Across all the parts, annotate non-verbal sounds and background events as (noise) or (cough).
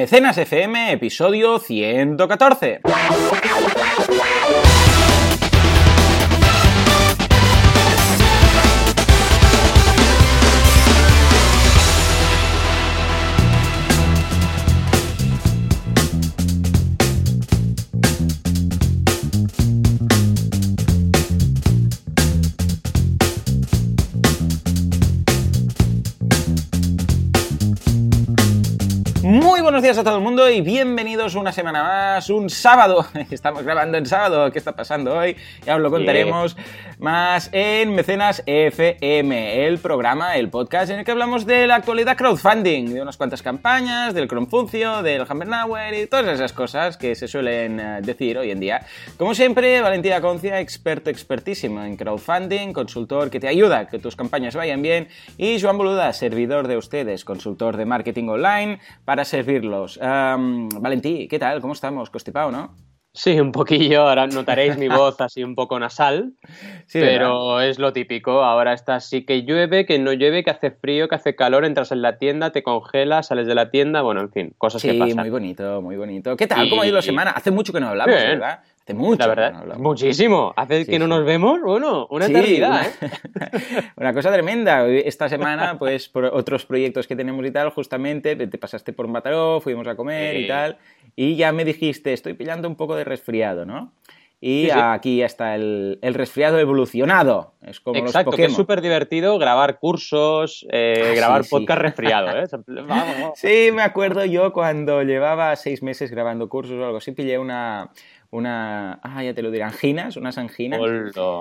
Mecenas FM, episodio 114. Días a todo el mundo y bienvenidos una semana más, un sábado. (laughs) Estamos grabando en sábado, ¿qué está pasando hoy? Ya os lo contaremos más en Mecenas FM, el programa, el podcast en el que hablamos de la actualidad crowdfunding, de unas cuantas campañas, del Cronfuncio, del Hammernower y todas esas cosas que se suelen eh, decir hoy en día. Como siempre, Valentina Concia, experto expertísimo en crowdfunding, consultor que te ayuda a que tus campañas vayan bien y Joan Boluda, servidor de ustedes, consultor de marketing online para Um, Valentí, ¿qué tal? ¿Cómo estamos? Constipado, ¿no? Sí, un poquillo. Ahora notaréis mi voz (laughs) así un poco nasal, sí, pero ¿verdad? es lo típico. Ahora está así que llueve, que no llueve, que hace frío, que hace calor, entras en la tienda, te congelas, sales de la tienda, bueno, en fin, cosas sí, que pasan. muy bonito, muy bonito. ¿Qué tal? Y... ¿Cómo ha ido la semana? Hace mucho que no hablamos, Bien. ¿verdad? Hace mucho. La verdad, que no hablamos. muchísimo. Hace Sí, que no sí. nos vemos, bueno, una Sí, eternidad, una, ¿eh? (laughs) una cosa tremenda. Esta semana, pues, por otros proyectos que tenemos y tal, justamente te pasaste por Mataró, fuimos a comer y tal, y ya me dijiste, estoy pillando un poco de resfriado, ¿no? Y Sí, sí. aquí ya está el, el resfriado evolucionado. Es como Exacto, los que es súper divertido grabar cursos, eh, Ah, grabar sí. podcast resfriado, ¿eh? (laughs) Vamos, vamos. Sí, me acuerdo yo cuando llevaba seis meses grabando cursos o algo así, pillé una, una, ah, ya te lo diré, anginas, unas anginas.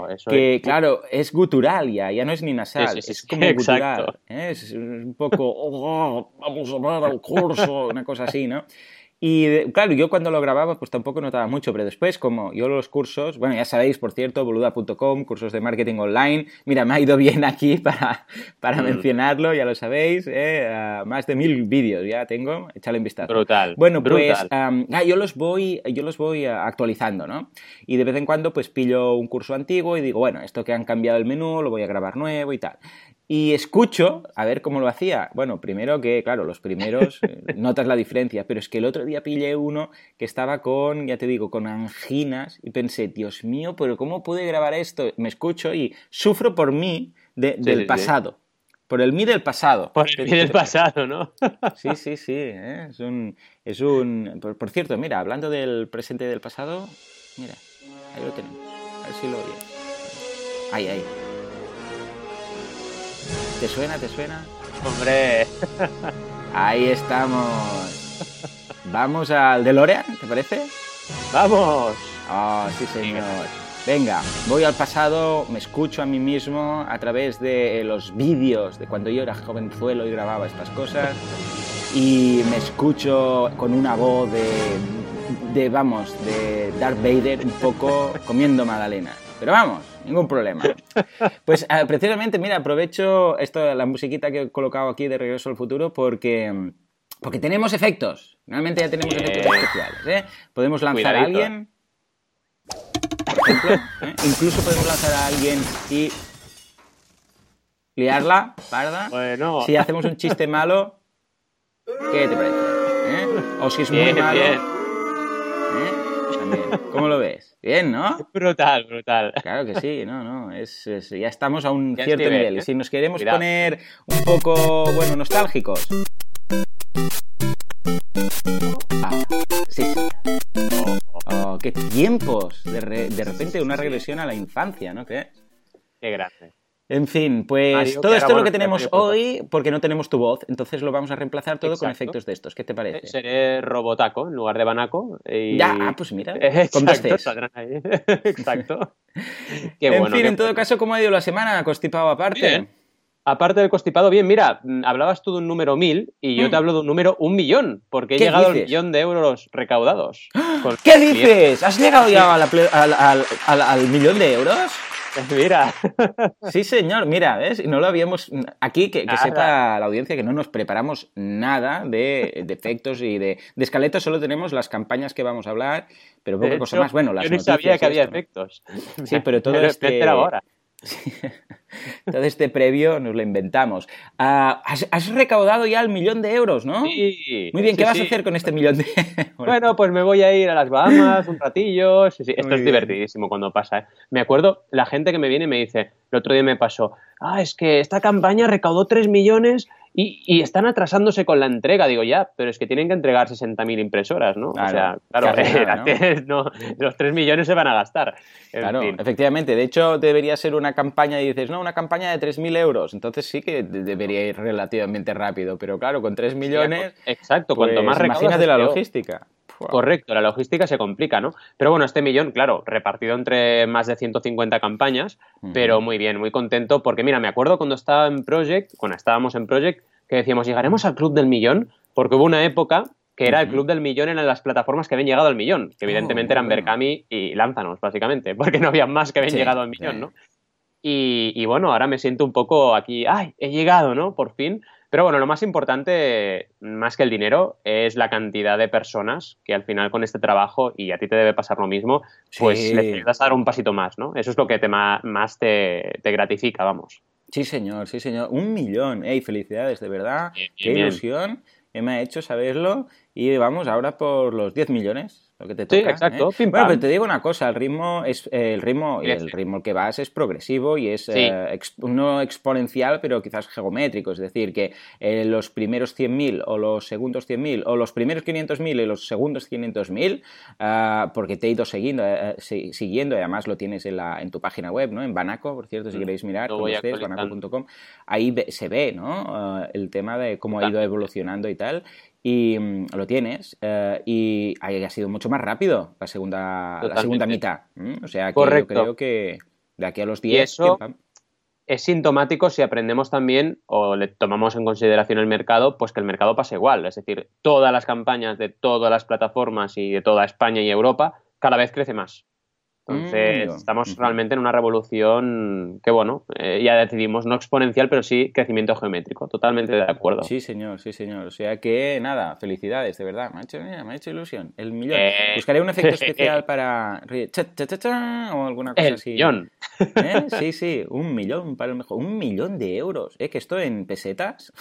Eso que es. claro, es gutural ya, ya no es ni nasal, Sí, sí, sí, es como gutural. ¿eh? Es un poco, "Oh, vamos a ver el curso, una cosa así, ¿no? Y claro, yo cuando lo grababa pues tampoco notaba mucho, pero después como yo los cursos, bueno, ya sabéis, por cierto, boluda.com, cursos de marketing online, mira, me ha ido bien aquí (laughs) para, para Mm. mencionarlo, ya lo sabéis, ¿eh? Ah, más de mil vídeos ya tengo, échale un vistazo. Brutal. Bueno, pues brutal. ah, yo los voy, yo los voy ah, actualizando, ¿no? Y de vez en cuando pues pillo un curso antiguo y digo, bueno, esto que han cambiado el menú, lo voy a grabar nuevo y tal. Y escucho, a ver cómo lo hacía. Bueno, primero que, claro, los primeros (laughs) eh, notas la diferencia, pero es que el otro día pillé uno que estaba con, ya te digo, con anginas y pensé, Dios mío, pero ¿cómo pude grabar esto? Me escucho y sufro por mí de- Sí, del sí, sí. pasado. Por el mí del pasado. Por el pie del pasado, ¿no? (laughs) Sí, sí, sí. ¿eh? Es un. Es un... Por, por cierto, mira, hablando del presente y del pasado, mira, ahí lo tenemos. A ver si lo oyes. Ahí, ahí. ¿Te suena? ¿Te suena? Hombre, (laughs) Ahí estamos. Vamos al DeLorean, ¿te parece? vamos. Ah, sí, señor. Venga, voy al pasado, me escucho a mí mismo a través de los vídeos de cuando yo era jovenzuelo y grababa estas cosas y me escucho con una voz de, de vamos, de Darth Vader un poco comiendo magdalena. Pero vamos, ningún problema. (laughs) Pues ah, precisamente, mira, aprovecho esto, la musiquita que he colocado aquí de Regreso al Futuro porque, porque tenemos efectos. Realmente ya tenemos efectos especiales. ¿eh? Podemos lanzar a alguien por ejemplo. ¿eh? Incluso podemos lanzar a alguien y liarla, parda. Bueno, Si hacemos un chiste malo, ¿qué te parece? ¿Eh? O si es muy bien, malo, bien. ¿Cómo lo ves? Bien, ¿no? Brutal, brutal. Claro que sí, no, no, es, es- ya estamos a un Ya cierto bien, nivel. ¿eh? si nos queremos poner un poco, bueno, nostálgicos. Ah, sí, sí. Oh, qué tiempos. De, re- de repente una regresión a la infancia, ¿no crees? Qué grande. En fin, pues Mario, todo esto es lo que tenemos hoy porque no tenemos tu voz, entonces lo vamos a reemplazar todo con efectos de estos. ¿Qué te parece? Seré Robotaco en lugar de Banaco. Y... Ya, ah, pues mira, (laughs) Exacto. (laughs) Exacto. (laughs) Qué en bueno, fin, qué en todo bueno. caso, ¿cómo ha ido la semana? Constipado aparte. Bien. Aparte del constipado, bien, mira, mm, hablabas tú de un número mil y yo Mm. te hablo de un número un millón, porque he ¿Qué llegado al millón de euros recaudados. ¿Qué dices? ¿Has llegado ya a la ple- al, al- al- al millón de euros? Mira, (laughs) Sí, señor, mira, ¿ves? No lo habíamos. Aquí, que, sepa la audiencia que no nos preparamos nada de, de efectos y de, de escaletas, solo tenemos las campañas que vamos a hablar, pero poca cosa más. Bueno, las yo ni noticias sabía que había efectos. Sí, pero todo he este- ahora. (laughs) Todo este previo nos lo inventamos. Ah, has, recaudado ya el millón de euros, ¿no? Sí. Muy bien, ¿qué vas a hacer con este millón de (laughs) euros? Bueno, pues me voy a ir a las Bahamas un ratillo. Sí, sí, esto es divertidísimo cuando pasa. ¿eh? Me acuerdo, la gente que me viene y me dice, el otro día me pasó, ah, es que esta campaña recaudó 3 millones y, están atrasándose con la entrega. Digo, ya, pero es que tienen que entregar 60.000 impresoras, ¿no? o sea, claro, (laughs) los 3 millones se van a gastar. claro, efectivamente. De hecho, debería ser una campaña y dices, no, una campaña de 3.000 euros. Entonces sí que debería ir relativamente rápido. Pero claro, con 3 millones. exacto, cuanto pues más Imagínate la logística. Correcto, la logística se complica, ¿no? Pero bueno, este millón, claro, repartido entre más de 150 campañas, pero muy bien, muy contento, porque mira, me acuerdo cuando estaba en Project, cuando estábamos en Project, que decíamos, llegaremos al club del millón, porque hubo una época que era el club del millón en las plataformas que habían llegado al millón, que evidentemente eran Berkami y Lánzanos, básicamente, (laughs) porque no había más que habían llegado al millón, ¿no? Y, y, bueno, ahora me siento un poco aquí, ¡ay! He llegado, ¿no? Por fin. Pero bueno, lo más importante, más que el dinero, es la cantidad de personas que al final con este trabajo, y a ti te debe pasar lo mismo, pues le ayudas a dar un pasito más, ¿no? Eso es lo que te más te, gratifica, vamos. Sí, señor, sí, señor. Un millón. ¡Ey, felicidades, de verdad! ¡Qué ilusión! Me ha hecho saberlo. Y vamos ahora por los 10 millones lo que te toca. Sí, exacto. ¿eh? Bueno, pero te digo una cosa, el ritmo es el ritmo y el ritmo que vas es progresivo y es eh, no exponencial, pero quizás geométrico, es decir, que eh, los primeros 100.000 o los segundos 100.000 o los primeros 500.000 y los segundos 500.000, ah, porque te he ido siguiendo, siguiendo y además lo tienes en, la, en tu página web, ¿no? En Banaco, por cierto, si mm, queréis mirar, banaco.com, ahí se ve, ¿no? Ah, el tema de cómo ha ido evolucionando y tal y mm, lo tienes eh, y ha sido mucho más rápido la segunda, la segunda mitad. O sea, que yo creo que de aquí a los 10... eso es sintomático si aprendemos también o le tomamos en consideración el mercado, pues que el mercado pasa igual. Es decir, todas las campañas de todas las plataformas y de toda España y Europa cada vez crece más. Entonces, mm, estamos realmente en una revolución que, bueno, eh, ya decidimos, no exponencial, pero sí crecimiento geométrico. Totalmente de acuerdo. Sí, señor, sí, señor. O sea que, nada, felicidades, de verdad. Me ha hecho, me ha hecho ilusión. El millón. Eh, Buscaré un efecto (laughs) especial para. o alguna cosa el así. Millón. ¿Eh? Sí, sí, un millón para el mejor. Un millón de euros. ¿Eh? Que esto en pesetas.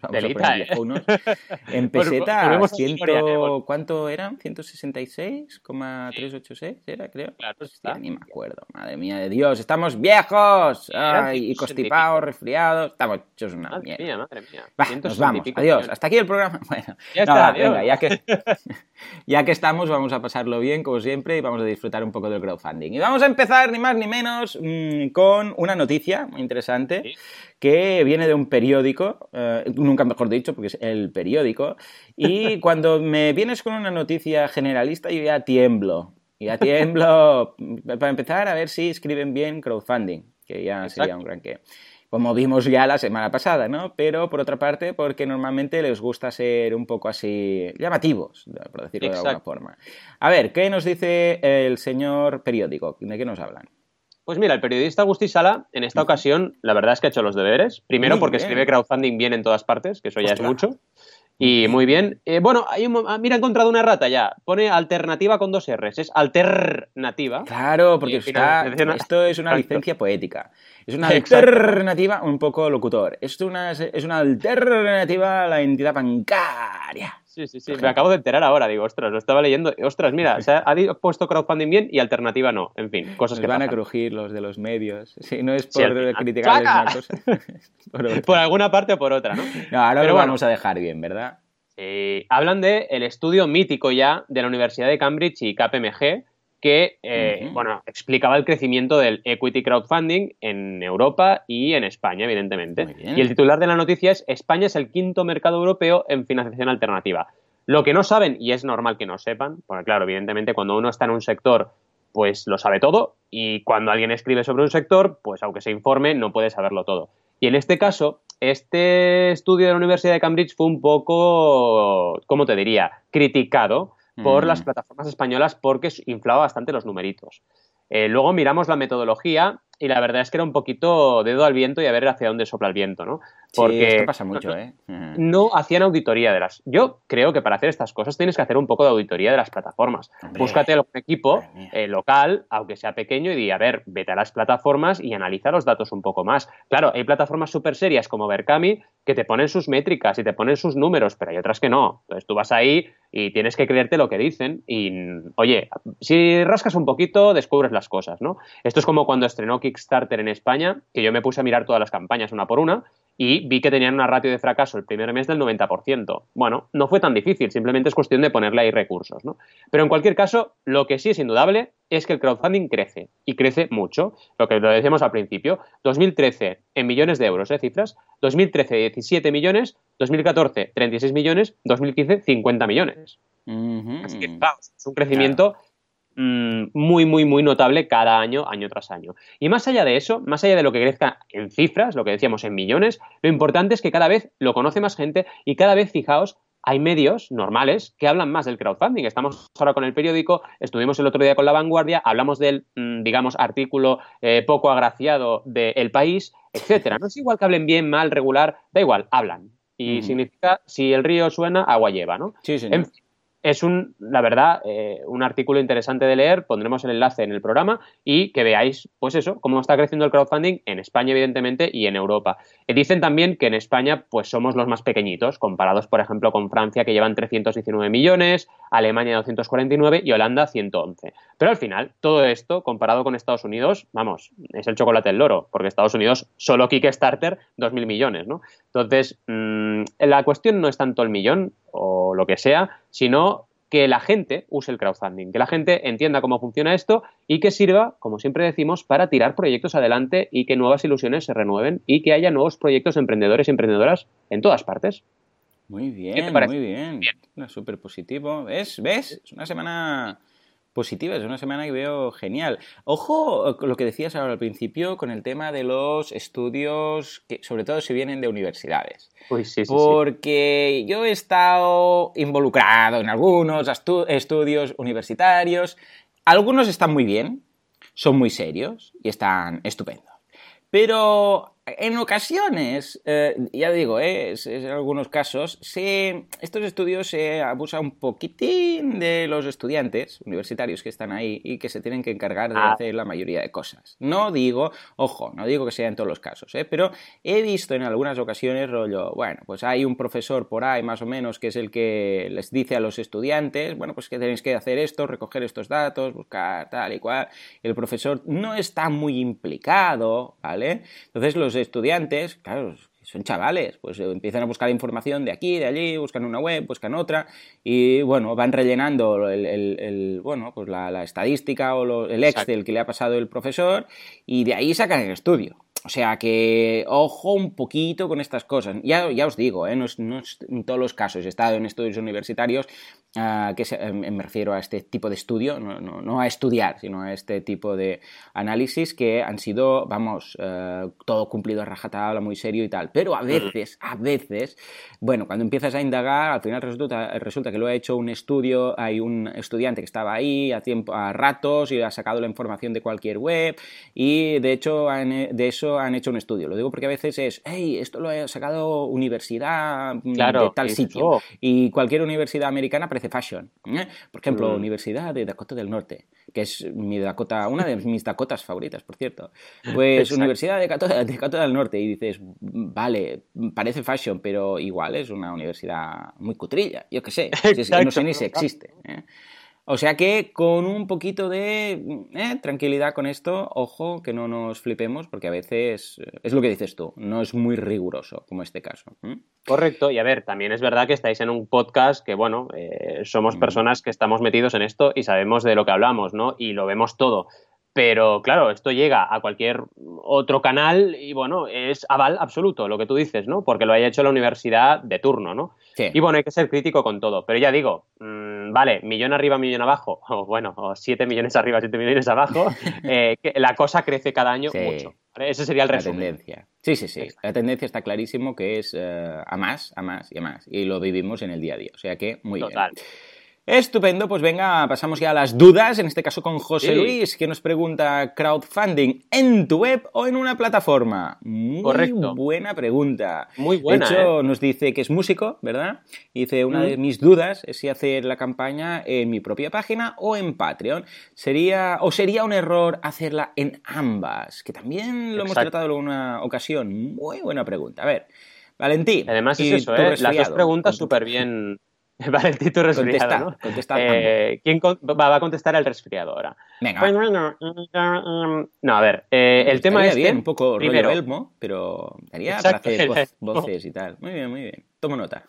Vamos a ¿eh? unos. (laughs) En pesetas, ciento, ¿cuánto eran? ¿166,386 era, creo? Claro, ni me acuerdo. Madre mía de Dios, estamos viejos. y constipados, resfriados. Estamos hechos una madre mierda. Mía, madre mía. Nos vamos. Adiós. Hasta aquí el programa. (laughs) Bueno, ya está, venga, ya que, (laughs) ya que estamos, vamos a pasarlo bien, como siempre, y vamos a disfrutar un poco del crowdfunding. Y vamos a empezar, ni más ni menos, mm, con una noticia muy interesante. que viene de un periódico, eh, nunca mejor dicho, porque es el periódico, y (laughs) cuando me vienes con una noticia generalista yo ya tiemblo, y a tiemblo, para empezar, a ver si escriben bien crowdfunding, que ya sería un gran que. Como vimos ya la semana pasada, ¿no? Pero por otra parte, porque normalmente les gusta ser un poco así llamativos, por decirlo de alguna forma. A ver, ¿qué nos dice el señor periódico? ¿De qué nos hablan? Pues mira, el periodista Agustí Sala, en esta ocasión, la verdad es que ha hecho los deberes. Primero, porque escribe crowdfunding bien en todas partes, que eso ya es mucho. Y muy bien. Eh, bueno, hay un, ah, mira, he encontrado una rata ya. Pone alternativa con dos R's. Es alternativa. Claro, porque esto es una licencia poética. Es una alternativa un poco locutor. Esto una, es una alternativa a la entidad bancaria. Sí, sí, sí. Me acabo de enterar ahora. Digo, ostras, lo estaba leyendo. Ostras, mira, o sea, ha puesto crowdfunding bien y alternativa no. En fin, cosas que van a crujir los de los medios. Sí, no es por criticarles una cosa. (laughs) por, alguna parte o por otra, ¿no? No, ahora lo vamos a dejar bien, ¿verdad? Sí. Hablan de el estudio mítico ya de la Universidad de Cambridge y KPMG, que eh, bueno, explicaba el crecimiento del equity crowdfunding en Europa y en España, evidentemente. Y el titular de la noticia es España es el quinto mercado europeo en financiación alternativa. Lo que no saben, y es normal que no sepan, porque claro, evidentemente cuando uno está en un sector, pues lo sabe todo, y cuando alguien escribe sobre un sector, pues aunque se informe, no puede saberlo todo. Y en este caso, este estudio de la Universidad de Cambridge fue un poco, ¿cómo te diría?, criticado por las mm. plataformas españolas porque inflaba bastante los numeritos. Eh, luego miramos la metodología y la verdad es que era un poquito dedo al viento y a ver hacia dónde sopla el viento, ¿no? Porque pasa mucho, ¿eh? No hacían auditoría de las. Yo creo que para hacer estas cosas tienes que hacer un poco de auditoría de las plataformas. Búscate un equipo eh, local, aunque sea pequeño, y di, a ver, vete a las plataformas y analiza los datos un poco más. Claro, hay plataformas súper serias como Berkami que te ponen sus métricas y te ponen sus números, pero hay otras que no. Entonces tú vas ahí y tienes que creerte lo que dicen y, oye, si rascas un poquito, descubres las cosas, ¿no? Esto es como cuando estrenó Kickstarter en España, que yo me puse a mirar todas las campañas una por una y vi que tenían una ratio de fracaso el primer mes del 90%. Bueno, no fue tan difícil, simplemente es cuestión de ponerle ahí recursos, ¿no? Pero en cualquier caso, lo que sí es indudable es que el crowdfunding crece y crece mucho. Lo que lo decíamos al principio, 2013 en millones de euros, ¿eh? Cifras, 2013 17 millones, 2014 36 millones, 2015 50 millones. Así que, es un crecimiento muy, muy, muy notable cada año, año tras año. Y más allá de eso, más allá de lo que crezca en cifras, lo que decíamos en millones, lo importante es que cada vez lo conoce más gente y cada vez, fijaos, hay medios normales que hablan más del crowdfunding. Estamos ahora con el periódico, estuvimos el otro día con La Vanguardia, hablamos del, mm, digamos, artículo eh, poco agraciado de El País, etcétera. No es igual que hablen bien, mal, regular, da igual, hablan. Y significa, si el río suena, agua lleva, ¿no? Sí, sí es un, la verdad, eh, un artículo interesante de leer, pondremos el enlace en el programa y que veáis, pues eso, cómo está creciendo el crowdfunding en España, evidentemente, y en Europa. Eh, dicen también que en España, pues somos los más pequeñitos, comparados, por ejemplo, con Francia, que llevan 319 millones, Alemania 249 y Holanda 111. Pero al final, todo esto, comparado con Estados Unidos, vamos, es el chocolate del loro, porque Estados Unidos, solo Kickstarter, 2.000 millones, ¿no? Entonces, mm, la cuestión no es tanto el millón, o lo que sea, sino que la gente use el crowdfunding, que la gente entienda cómo funciona esto y que sirva, como siempre decimos, para tirar proyectos adelante y que nuevas ilusiones se renueven y que haya nuevos proyectos emprendedores y emprendedoras en todas partes. Muy bien, muy bien. bien. Súper positivo. ¿Ves? ¿Ves? Es una semana positiva, es una semana que veo genial. Ojo lo que decías ahora al principio con el tema de los estudios, que sobre todo si vienen de universidades. Porque yo he estado involucrado en algunos estudios universitarios. Algunos están muy bien, son muy serios y están estupendos. Pero en ocasiones, eh, ya digo, eh, en algunos casos, estos estudios se abusa un poquitín de los estudiantes universitarios que están ahí y que se tienen que encargar de ah. hacer la mayoría de cosas. No digo, ojo, no digo que sea en todos los casos, eh, pero he visto en algunas ocasiones rollo, bueno, pues hay un profesor por ahí más o menos que es el que les dice a los estudiantes, bueno, pues que tenéis que hacer esto, recoger estos datos, buscar tal y cual. El profesor no está muy implicado, ¿vale? Entonces los estudiantes, claro, son chavales, pues empiezan a buscar información de aquí, de allí, buscan una web, buscan otra y bueno, van rellenando el, bueno, pues la, estadística o el Excel que le ha pasado el profesor y de ahí sacan el estudio. O sea que, ojo un poquito con estas cosas. Ya, ya os digo, ¿eh? no, es, en todos los casos. He estado en estudios universitarios, ah, que em, me refiero a este tipo de estudio, no, a estudiar, sino a este tipo de análisis que han sido, vamos, eh, todo cumplido a rajatabla, muy serio y tal. Pero a veces, a veces, bueno, cuando empiezas a indagar, al final resulta, resulta que lo ha hecho un estudio, hay un estudiante que estaba ahí a, tiempo, a ratos y ha sacado la información de cualquier web y de hecho de eso han hecho un estudio. Lo digo porque a veces es, hey, esto lo ha sacado universidad mm, de tal sitio. Y cualquier universidad americana parece fashion. ¿eh? Por ejemplo, mm. Universidad de Dakota del Norte, que es mi Dakota, una de (laughs) mis Dakotas favoritas, por cierto. Pues Universidad de Dakota, del Norte. Y dices, vale, parece fashion, pero igual es una universidad muy cutrilla. Yo qué sé. no sé ni si existe. ¿eh? O sea que con un poquito de eh, tranquilidad con esto, ojo, que no nos flipemos, porque a veces eh, es lo que dices tú, no es muy riguroso como este caso. Correcto, y a ver, también es verdad que estáis en un podcast que, bueno, eh, somos personas que estamos metidos en esto y sabemos de lo que hablamos, ¿no? Y lo vemos todo. Pero claro, esto llega a cualquier otro canal y bueno, es aval absoluto lo que tú dices, ¿no? Porque lo haya hecho la universidad de turno, ¿no? Y bueno, hay que ser crítico con todo. Pero ya digo, mm, vale, millón arriba, millón abajo, (laughs) o bueno, o siete millones arriba, siete millones abajo, (laughs) eh, la cosa crece cada año mucho. Ese sería el resumen. La tendencia. Sí, sí, sí. La tendencia está clarísimo que es eh, a más, a más y a más. Y lo vivimos en el día a día. O sea que muy Total. bien. Estupendo, pues venga, pasamos ya a las dudas, en este caso con José Luis, que nos pregunta, ¿crowdfunding en tu web o en una plataforma? Muy Correcto. buena pregunta. Muy buena. De hecho, ¿eh? nos dice que es músico, ¿verdad? Y dice, una de mis dudas es si hacer la campaña en mi propia página o en Patreon. Sería, o sería un error hacerla en ambas, que también lo hemos tratado en una ocasión. Muy buena pregunta. A ver, Valentín. Además es eso, ¿eh? Las dos preguntas súper bien (laughs) Vale, el título resfriado, contesta, ¿no? eh, ¿Quién va, a contestar el resfriado ahora? Venga. no, a ver, eh, el tema es bien, un poco primero, Elmo, pero para hacer (laughs) voces y tal. Muy bien, muy bien. Tomo nota.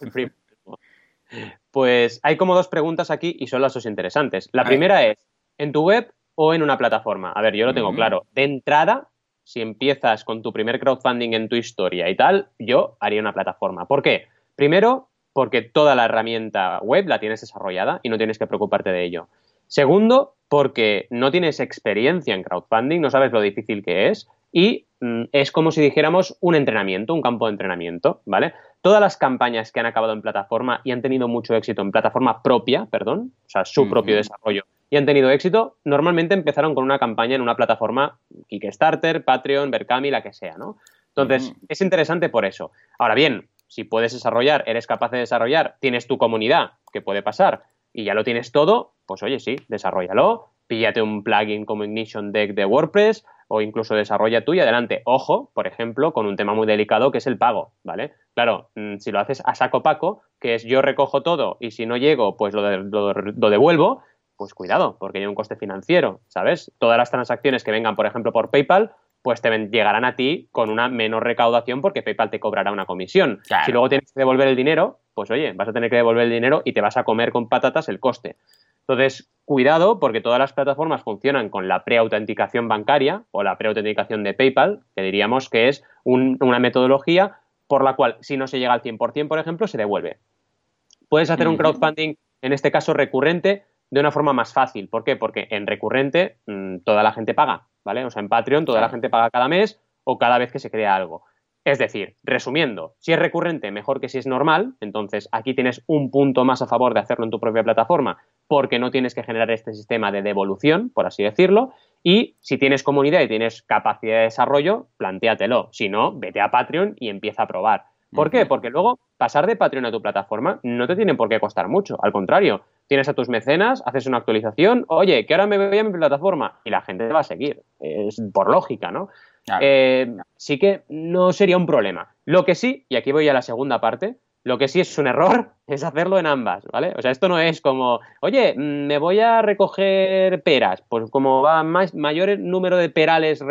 Pues hay como dos preguntas aquí y son las dos interesantes. La primera es, ¿en tu web o en una plataforma? A ver, yo lo tengo claro. De entrada, si empiezas con tu primer crowdfunding en tu historia y tal, yo haría una plataforma. ¿Por qué? Primero, porque toda la herramienta web la tienes desarrollada y no tienes que preocuparte de ello. Segundo, porque no tienes experiencia en crowdfunding, no sabes lo difícil que es y mm, es como si dijéramos un entrenamiento, un campo de entrenamiento, ¿vale? Todas las campañas que han acabado en plataforma y han tenido mucho éxito en plataforma propia, perdón, o sea, su propio desarrollo, y han tenido éxito, normalmente empezaron con una campaña en una plataforma Kickstarter, Patreon, Berkami, la que sea, ¿no? Entonces, es interesante por eso. Ahora bien, si puedes desarrollar, eres capaz de desarrollar, tienes tu comunidad, que puede pasar, y ya lo tienes todo, pues oye, sí, desarrollalo, píllate un plugin como Ignition Deck de WordPress o incluso desarrolla tú y adelante. Ojo, por ejemplo, con un tema muy delicado que es el pago, ¿vale? Claro, mm, si lo haces a saco paco, que es yo recojo todo y si no llego, pues lo, devuelvo, pues cuidado, porque hay un coste financiero, ¿sabes? Todas las transacciones que vengan, por ejemplo, por PayPal, pues te llegarán a ti con una menor recaudación porque PayPal te cobrará una comisión. Si luego tienes que devolver el dinero, pues oye, vas a tener que devolver el dinero y te vas a comer con patatas el coste. Entonces, cuidado porque todas las plataformas funcionan con la preautenticación bancaria o la preautenticación de PayPal, que diríamos que es una metodología por la cual si no se llega al 100%, por ejemplo, se devuelve. Puedes hacer un crowdfunding, en este caso recurrente, de una forma más fácil. ¿Por qué? Porque en recurrente mm, toda la gente paga, ¿vale? O sea, en Patreon toda la gente paga cada mes o cada vez que se crea algo. Es decir, resumiendo, si es recurrente, mejor que si es normal, entonces aquí tienes un punto más a favor de hacerlo en tu propia plataforma porque no tienes que generar este sistema de devolución, por así decirlo, y si tienes comunidad y tienes capacidad de desarrollo, plantéatelo. Si no, vete a Patreon y empieza a probar. ¿Por qué? Porque luego pasar de Patreon a tu plataforma no te tiene por qué costar mucho. Al contrario, tienes a tus mecenas, haces una actualización, oye, que ahora me voy a mi plataforma y la gente te va a seguir. Es por lógica, ¿no? Eh, sí que no sería un problema. Lo que sí, y aquí voy a la segunda parte, lo que sí es un error (laughs) es hacerlo en ambas, ¿vale? O sea, esto no es como, oye, mm, me voy a recoger peras. Pues como va más, mayor número de perales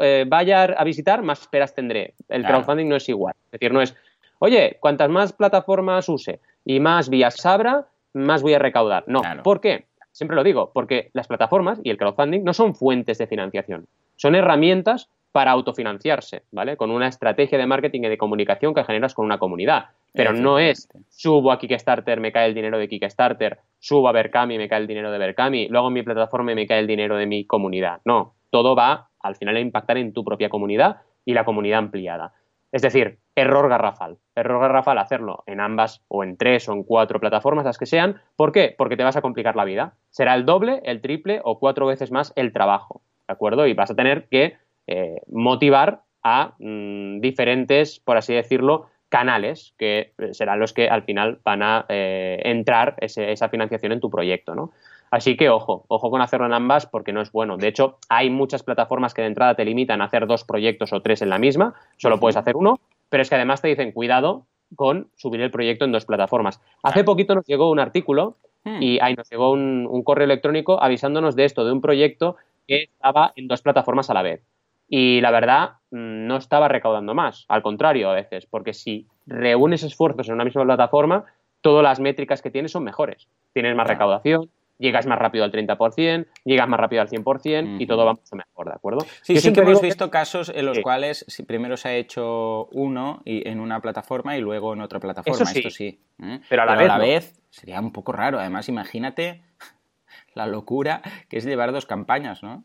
eh, vaya a visitar, más peras tendré. El crowdfunding no es igual. Es decir, no es, oye, cuantas más plataformas use y más vías abra, más voy a recaudar. No. ¿Por qué? Siempre lo digo, porque las plataformas y el crowdfunding no son fuentes de financiación, son herramientas para autofinanciarse, ¿vale? Con una estrategia de marketing y de comunicación que generas con una comunidad. Pero no es subo a Kickstarter, me cae el dinero de Kickstarter, subo a Berkami, me cae el dinero de Berkami, luego en mi plataforma me cae el dinero de mi comunidad. No, todo va al final a impactar en tu propia comunidad y la comunidad ampliada. Es decir, error garrafal. Error garrafal hacerlo en ambas o en tres o en cuatro plataformas, las que sean. ¿Por qué? Porque te vas a complicar la vida. Será el doble, el triple o cuatro veces más el trabajo. ¿De acuerdo? Y vas a tener que eh, motivar a mm, diferentes, por así decirlo, canales que serán los que al final van a eh, entrar esa financiación en tu proyecto, ¿no? Así que ojo, ojo con hacerlo en ambas porque no es bueno. De hecho, hay muchas plataformas que de entrada te limitan a hacer dos proyectos o tres en la misma, solo puedes hacer uno, pero es que además te dicen cuidado con subir el proyecto en dos plataformas. Hace poquito nos llegó un artículo hmm. y ahí nos llegó un, correo electrónico avisándonos de esto, de un proyecto que estaba en dos plataformas a la vez. Y la verdad, mm, no estaba recaudando más, al contrario a veces, porque si reúnes esfuerzos en una misma plataforma, todas las métricas que tienes son mejores. Tienes más recaudación, llegas más rápido al 30%, llegas más rápido al 100% y todo va mucho mejor, ¿de acuerdo? Sí, sí que hemos visto casos en los cuales primero se ha hecho uno y en una plataforma y luego en otra plataforma, sí. esto sí. ¿eh? Pero a la, vez, sería un poco raro, además imagínate (laughs) la locura que es llevar dos campañas, ¿no?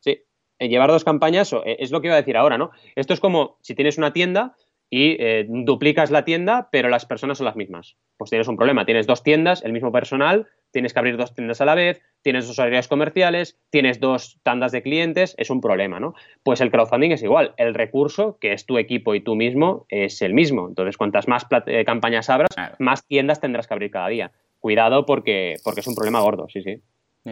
Sí, llevar dos campañas eh, es lo que iba a decir ahora, ¿no? Esto es como si tienes una tienda y eh, duplicas la tienda, pero las personas son las mismas. Pues tienes un problema, tienes dos tiendas, el mismo personal, tienes que abrir dos tiendas a la vez, tienes dos horarios comerciales, tienes dos tandas de clientes, es un problema, ¿no? Pues el crowdfunding es igual, el recurso, que es tu equipo y tú mismo, es el mismo. Entonces, cuantas más eh, campañas abras, más tiendas tendrás que abrir cada día. Cuidado porque, porque es un problema gordo, sí, sí.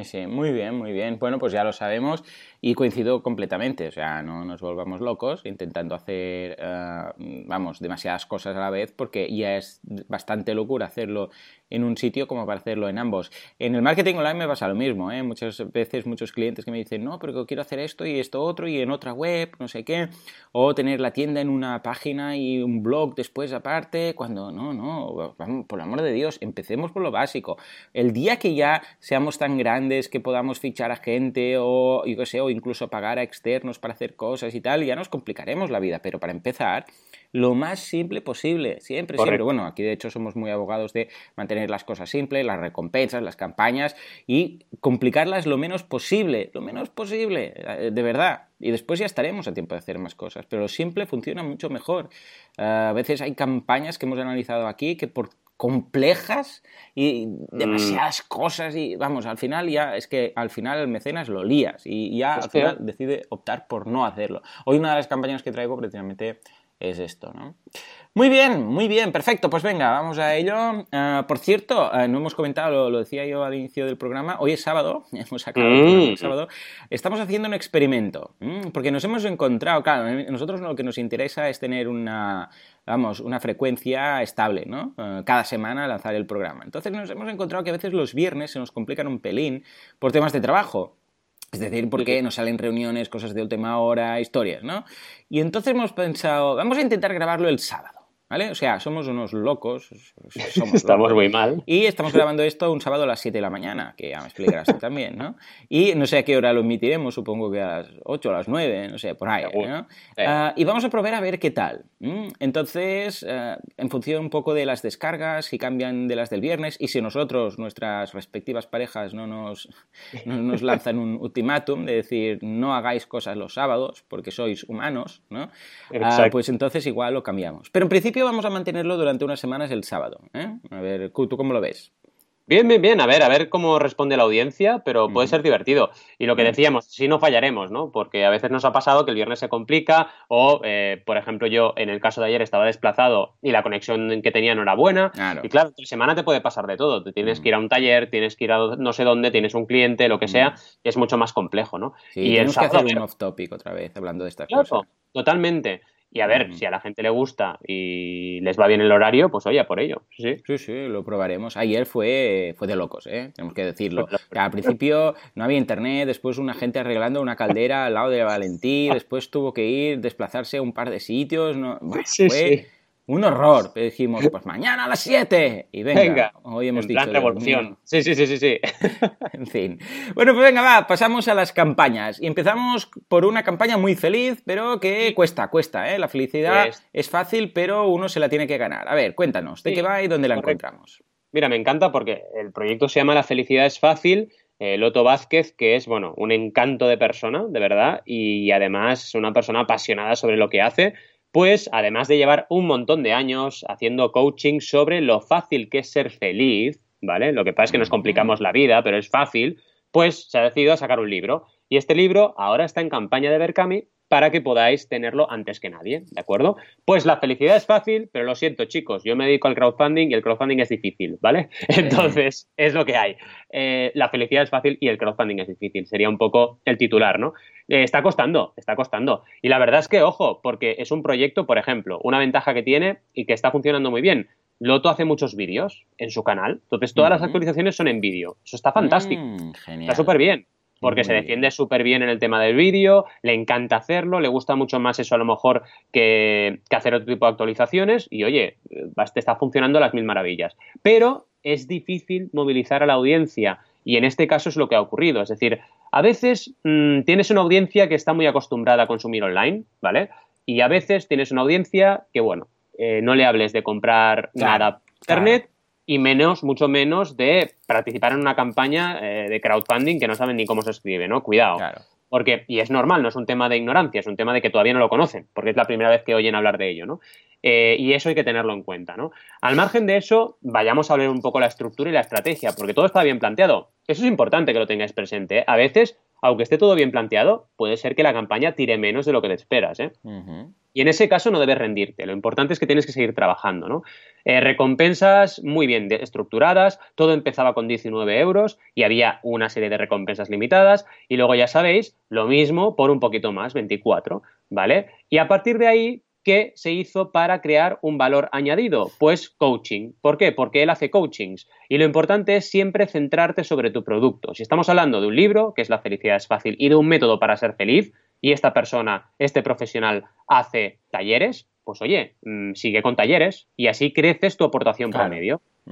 Sí, muy bien, muy bien. Bueno, pues ya lo sabemos y coincido completamente. O sea, no nos volvamos locos intentando hacer, eh, vamos, demasiadas cosas a la vez porque ya es bastante locura hacerlo en un sitio como para hacerlo en ambos. En el marketing online me pasa lo mismo. ¿eh? Muchas veces muchos clientes que me dicen, no, pero quiero hacer esto y esto otro y en otra web, no sé qué. O tener la tienda en una página y un blog después aparte. Cuando no, no, por el amor de Dios, empecemos por lo básico. El día que ya seamos tan grandes, que podamos fichar a gente o, yo qué sé, o incluso pagar a externos para hacer cosas y tal, ya nos complicaremos la vida. Pero para empezar, lo más simple posible, siempre, siempre. Bueno, aquí de hecho somos muy abogados de mantener las cosas simples, las recompensas, las campañas y complicarlas lo menos posible, lo menos posible, eh, de verdad. Y después ya estaremos a tiempo de hacer más cosas, pero lo simple funciona mucho mejor. Eh, a veces hay campañas que hemos analizado aquí que por complejas y demasiadas mm. cosas y vamos, al final ya es que al final el mecenas lo lías y ya al final decide optar por no hacerlo. Hoy una de las campañas que traigo precisamente es esto, ¿no? Muy bien, muy bien, perfecto. Pues venga, vamos a ello. Ah, por cierto, ah, no hemos comentado, lo, decía yo al inicio del programa, hoy es sábado, (laughs) hemos acabado el mm. sábado, estamos haciendo un experimento, porque nos hemos encontrado, claro, nosotros lo que nos interesa es tener una, vamos, una frecuencia estable, ¿no? Cada semana lanzar el programa. Entonces nos hemos encontrado que a veces los viernes se nos complican un pelín por temas de trabajo. Es decir, porque nos salen reuniones, cosas de última hora, historias, ¿no? Y entonces hemos pensado, vamos a intentar grabarlo el sábado. ¿Vale? O sea, somos unos (laughs) locos. estamos muy mal. Y estamos grabando esto un sábado a las 7 de la mañana, que ya me explicarás tú también, ¿no? Y no sé a qué hora lo emitiremos, supongo que a las 8 o a las 9, no sé, por ahí, ¿no? Ah, y vamos a probar a ver qué tal. Entonces, ah, en función un poco de las descargas, si cambian de las del viernes, y si nosotros, nuestras respectivas parejas, no nos, nos lanzan un ultimátum de decir no hagáis cosas los sábados porque sois humanos, ¿no? Ah, pues entonces igual lo cambiamos. Pero en principio vamos a mantenerlo durante unas semanas el sábado. ¿eh? A ver, ¿tú cómo lo ves? Bien, bien, bien. A ver, a ver cómo responde la audiencia, pero puede ser divertido. Y lo que decíamos, si no fallaremos, ¿no? Porque a veces nos ha pasado que el viernes se complica o, eh, por ejemplo, yo en el caso de ayer estaba desplazado y la conexión que tenía no era buena. Y claro, la semana te puede pasar de todo. Te tienes que ir a un taller, tienes que ir a no sé dónde, tienes un cliente, lo que sea, es mucho más complejo, ¿no? y tenemos que hacer un off-topic otra vez, hablando de estas cosas. Totalmente. Y a ver, si a la gente le gusta y les va bien el horario, pues oye, por ello. Sí, sí, sí, lo probaremos. Ayer fue, fue de locos, ¿eh? tenemos que decirlo. Al principio no había internet, después una gente arreglando una caldera al lado de Valentí, (laughs) después tuvo que ir, desplazarse a un par de sitios. No... sí, fue, un horror. Dijimos, pues mañana a las 7. Y venga, hoy hemos dicho. revolución. Sí, sí, sí, sí, sí. (laughs) (laughs) en fin. Bueno, pues venga, va, pasamos a las campañas. Y empezamos por una campaña muy feliz, pero que cuesta, cuesta, ¿eh? La felicidad es... fácil, pero uno se la tiene que ganar. A ver, cuéntanos, ¿de qué va y dónde la encontramos? Mira, me encanta porque el proyecto se llama La felicidad es fácil. Eh, Loto Vázquez, que es, bueno, un encanto de persona, de verdad, y además es una persona apasionada sobre lo que hace pues además de llevar un montón de años haciendo coaching sobre lo fácil que es ser feliz, ¿vale? Lo que pasa es que nos complicamos la vida, pero es fácil, pues se ha decidido a sacar un libro. Y este libro ahora está en campaña de Berkami para que podáis tenerlo antes que nadie, ¿de acuerdo? Pues la felicidad es fácil, pero lo siento chicos, yo me dedico al crowdfunding y el crowdfunding es difícil, ¿vale? Entonces, es lo que hay. Eh, la felicidad es fácil y el crowdfunding es difícil, sería un poco el titular, ¿no? Eh, está costando, está costando. Y la verdad es que, ojo, porque es un proyecto, por ejemplo, una ventaja que tiene y que está funcionando muy bien. Loto hace muchos vídeos en su canal, entonces todas las actualizaciones son en vídeo. Eso está fantástico. Mm, está súper bien porque se defiende súper bien en el tema del vídeo, le encanta hacerlo, le gusta mucho más eso a lo mejor que, hacer otro tipo de actualizaciones y oye, te está funcionando las mil maravillas. Pero es difícil movilizar a la audiencia y en este caso es lo que ha ocurrido. Es decir, a veces mm, tienes una audiencia que está muy acostumbrada a consumir online, ¿vale? Y a veces tienes una audiencia que, bueno, eh, no le hables de comprar nada internet y menos, mucho menos de participar en una campaña eh, de crowdfunding que no saben ni cómo se escribe, ¿no? Cuidado. Porque, y es normal, no es un tema de ignorancia, es un tema de que todavía no lo conocen, porque es la primera vez que oyen hablar de ello, ¿no? Eh, y eso hay que tenerlo en cuenta, ¿no? Al margen de eso, vayamos a ver un poco la estructura y la estrategia, porque todo está bien planteado. Eso es importante que lo tengáis presente. ¿eh? A veces, aunque esté todo bien planteado, puede ser que la campaña tire menos de lo que te esperas, ¿eh? Y en ese caso no debes rendirte. Lo importante es que tienes que seguir trabajando, ¿no? Eh, recompensas muy bien estructuradas. Todo empezaba con 19 euros y había una serie de recompensas limitadas. Y luego ya sabéis, lo mismo por un poquito más, 24, ¿vale? Y a partir de ahí ¿qué se hizo para crear un valor añadido? Pues coaching. ¿Por qué? Porque él hace coachings. Y lo importante es siempre centrarte sobre tu producto. Si estamos hablando de un libro, que es La felicidad es fácil, y de un método para ser feliz, y esta persona, este profesional, hace talleres, pues oye, mm, sigue con talleres y así creces tu aportación por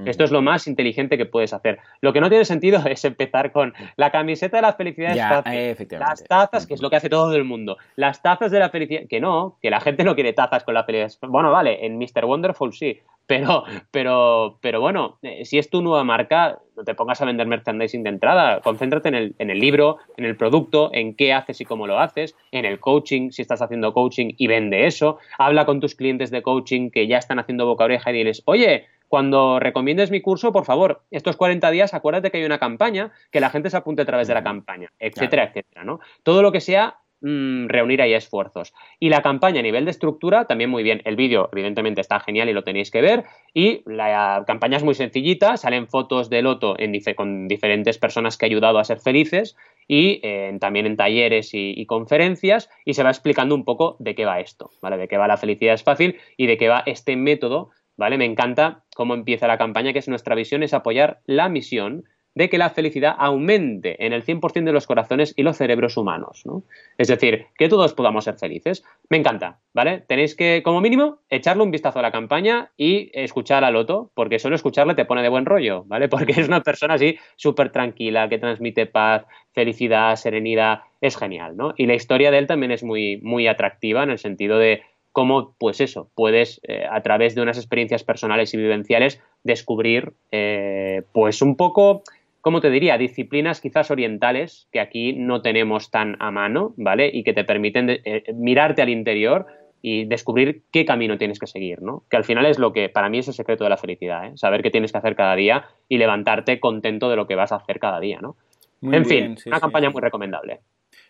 Esto es lo más inteligente que puedes hacer. Lo que no tiene sentido (laughs) es empezar con la camiseta de la felicidad las tazas, que es lo que hace todo el mundo. Las tazas de la felicidad, que no, que la gente no quiere tazas con la felicidad. Bueno, vale, en Mr. Wonderful sí, pero, pero, pero bueno, eh, si es tu nueva marca, no te pongas a vender merchandising de entrada. Concéntrate en el, en el libro, en el producto, en qué haces y cómo lo haces, en el coaching, si estás haciendo coaching y vende eso. Habla con tus clientes de coaching que ya están haciendo boca oreja y diles, oye, cuando recomiendes mi curso, por favor, estos 40 días, acuérdate que hay una campaña, que la gente se apunte a través de la campaña, etcétera, etcétera, ¿no? Todo lo que sea Mm, reunir ahí esfuerzos. Y la campaña a nivel de estructura, también muy bien. El vídeo, evidentemente, está genial y lo tenéis que ver. Y la campaña es muy sencillita, salen fotos de Loto con diferentes personas que ha ayudado a ser felices y eh, también en talleres y, y, conferencias y se va explicando un poco de qué va esto, ¿vale? De qué va la felicidad es fácil y de qué va este método, ¿vale? Me encanta cómo empieza la campaña, que es nuestra visión, es apoyar la misión de que la felicidad aumente en el 100% de los corazones y los cerebros humanos, ¿no? Es decir, que todos podamos ser felices. Me encanta, ¿vale? Tenéis que, como mínimo, echarle un vistazo a la campaña y escuchar a Loto, porque solo escucharle te pone de buen rollo, ¿vale? (laughs) Porque es una persona así súper tranquila, que transmite paz, felicidad, serenidad, es genial, ¿no? Y la historia de él también es muy, muy atractiva en el sentido de cómo, pues eso, puedes eh, a través de unas experiencias personales y vivenciales descubrir, eh, pues un poco ¿cómo te diría? Disciplinas quizás orientales que aquí no tenemos tan a mano, ¿vale? Y que te permiten eh, mirarte al interior y descubrir qué camino tienes que seguir, ¿no? Que al final es lo que para mí es el secreto de la felicidad, ¿eh? Saber qué tienes que hacer cada día y levantarte contento de lo que vas a hacer cada día, ¿no? en fin, una campaña muy recomendable.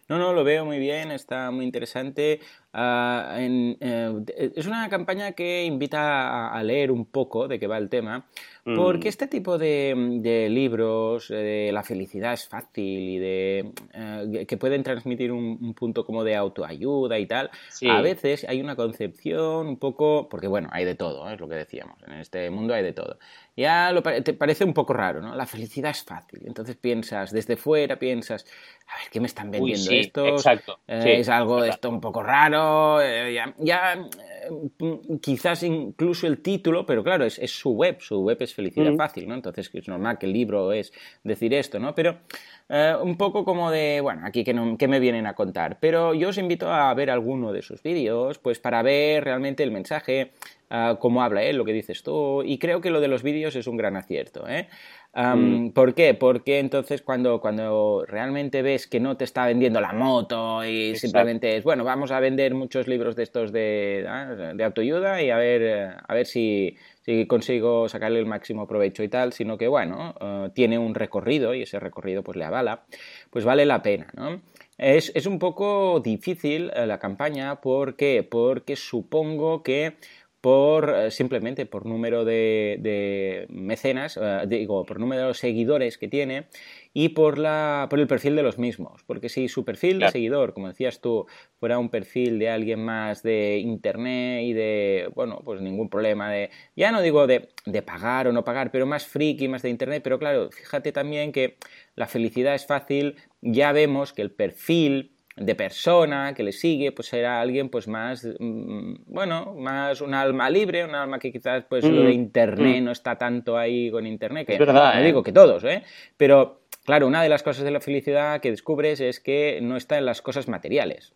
No, no, lo veo muy bien, está muy interesante. Eh, es una campaña que invita a, leer un poco de qué va el tema, porque mm. este tipo de, libros, de la felicidad es fácil y de eh, que pueden transmitir un, punto como de autoayuda y tal, a veces hay una concepción un poco, porque bueno, hay de todo, es lo que decíamos, en este mundo hay de todo. Ya lo, te parece un poco raro, ¿no? La felicidad es fácil. Entonces piensas, desde fuera piensas, a ver, ¿qué me están vendiendo esto? Exacto. Eh, es algo de esto un poco raro. Eh, ya, eh, quizás incluso el título, pero claro, es, su web, su web es felicidad fácil, ¿no? Entonces es normal que el libro es decir esto, ¿no? Pero un poco como de, bueno, aquí que, no, me vienen a contar. Pero yo os invito a ver alguno de sus vídeos, pues para ver realmente el mensaje, cómo habla él, lo que dices tú, y creo que lo de los vídeos es un gran acierto, ¿eh? Mm. ¿Por qué? Porque entonces cuando, cuando realmente ves que no te está vendiendo la moto y simplemente es, bueno, vamos a vender muchos libros de estos de, ¿ah? de autoayuda y a ver, eh, a ver si, si, consigo sacarle el máximo provecho y tal, sino que, bueno, eh, tiene un recorrido y ese recorrido pues le avala, pues vale la pena, ¿no? Es, es un poco difícil eh, la campaña, ¿por qué? Porque supongo que por eh, simplemente por número de, mecenas, eh, digo, por número de seguidores que tiene y por, la, por el perfil de los mismos. Porque si su perfil de seguidor, como decías tú, fuera un perfil de alguien más de internet y de, bueno, pues ningún problema de, ya no digo de, de pagar o no pagar, pero más friki, más de internet, pero claro, fíjate también que la felicidad es fácil, ya vemos que el perfil de persona que le sigue, pues será alguien pues más, mm, bueno, más un alma libre, un alma que quizás pues lo de mm, internet mm. no está tanto ahí con internet, que no ¿eh? digo que todos, ¿eh? Pero claro, una de las cosas de la felicidad que descubres es que no está en las cosas materiales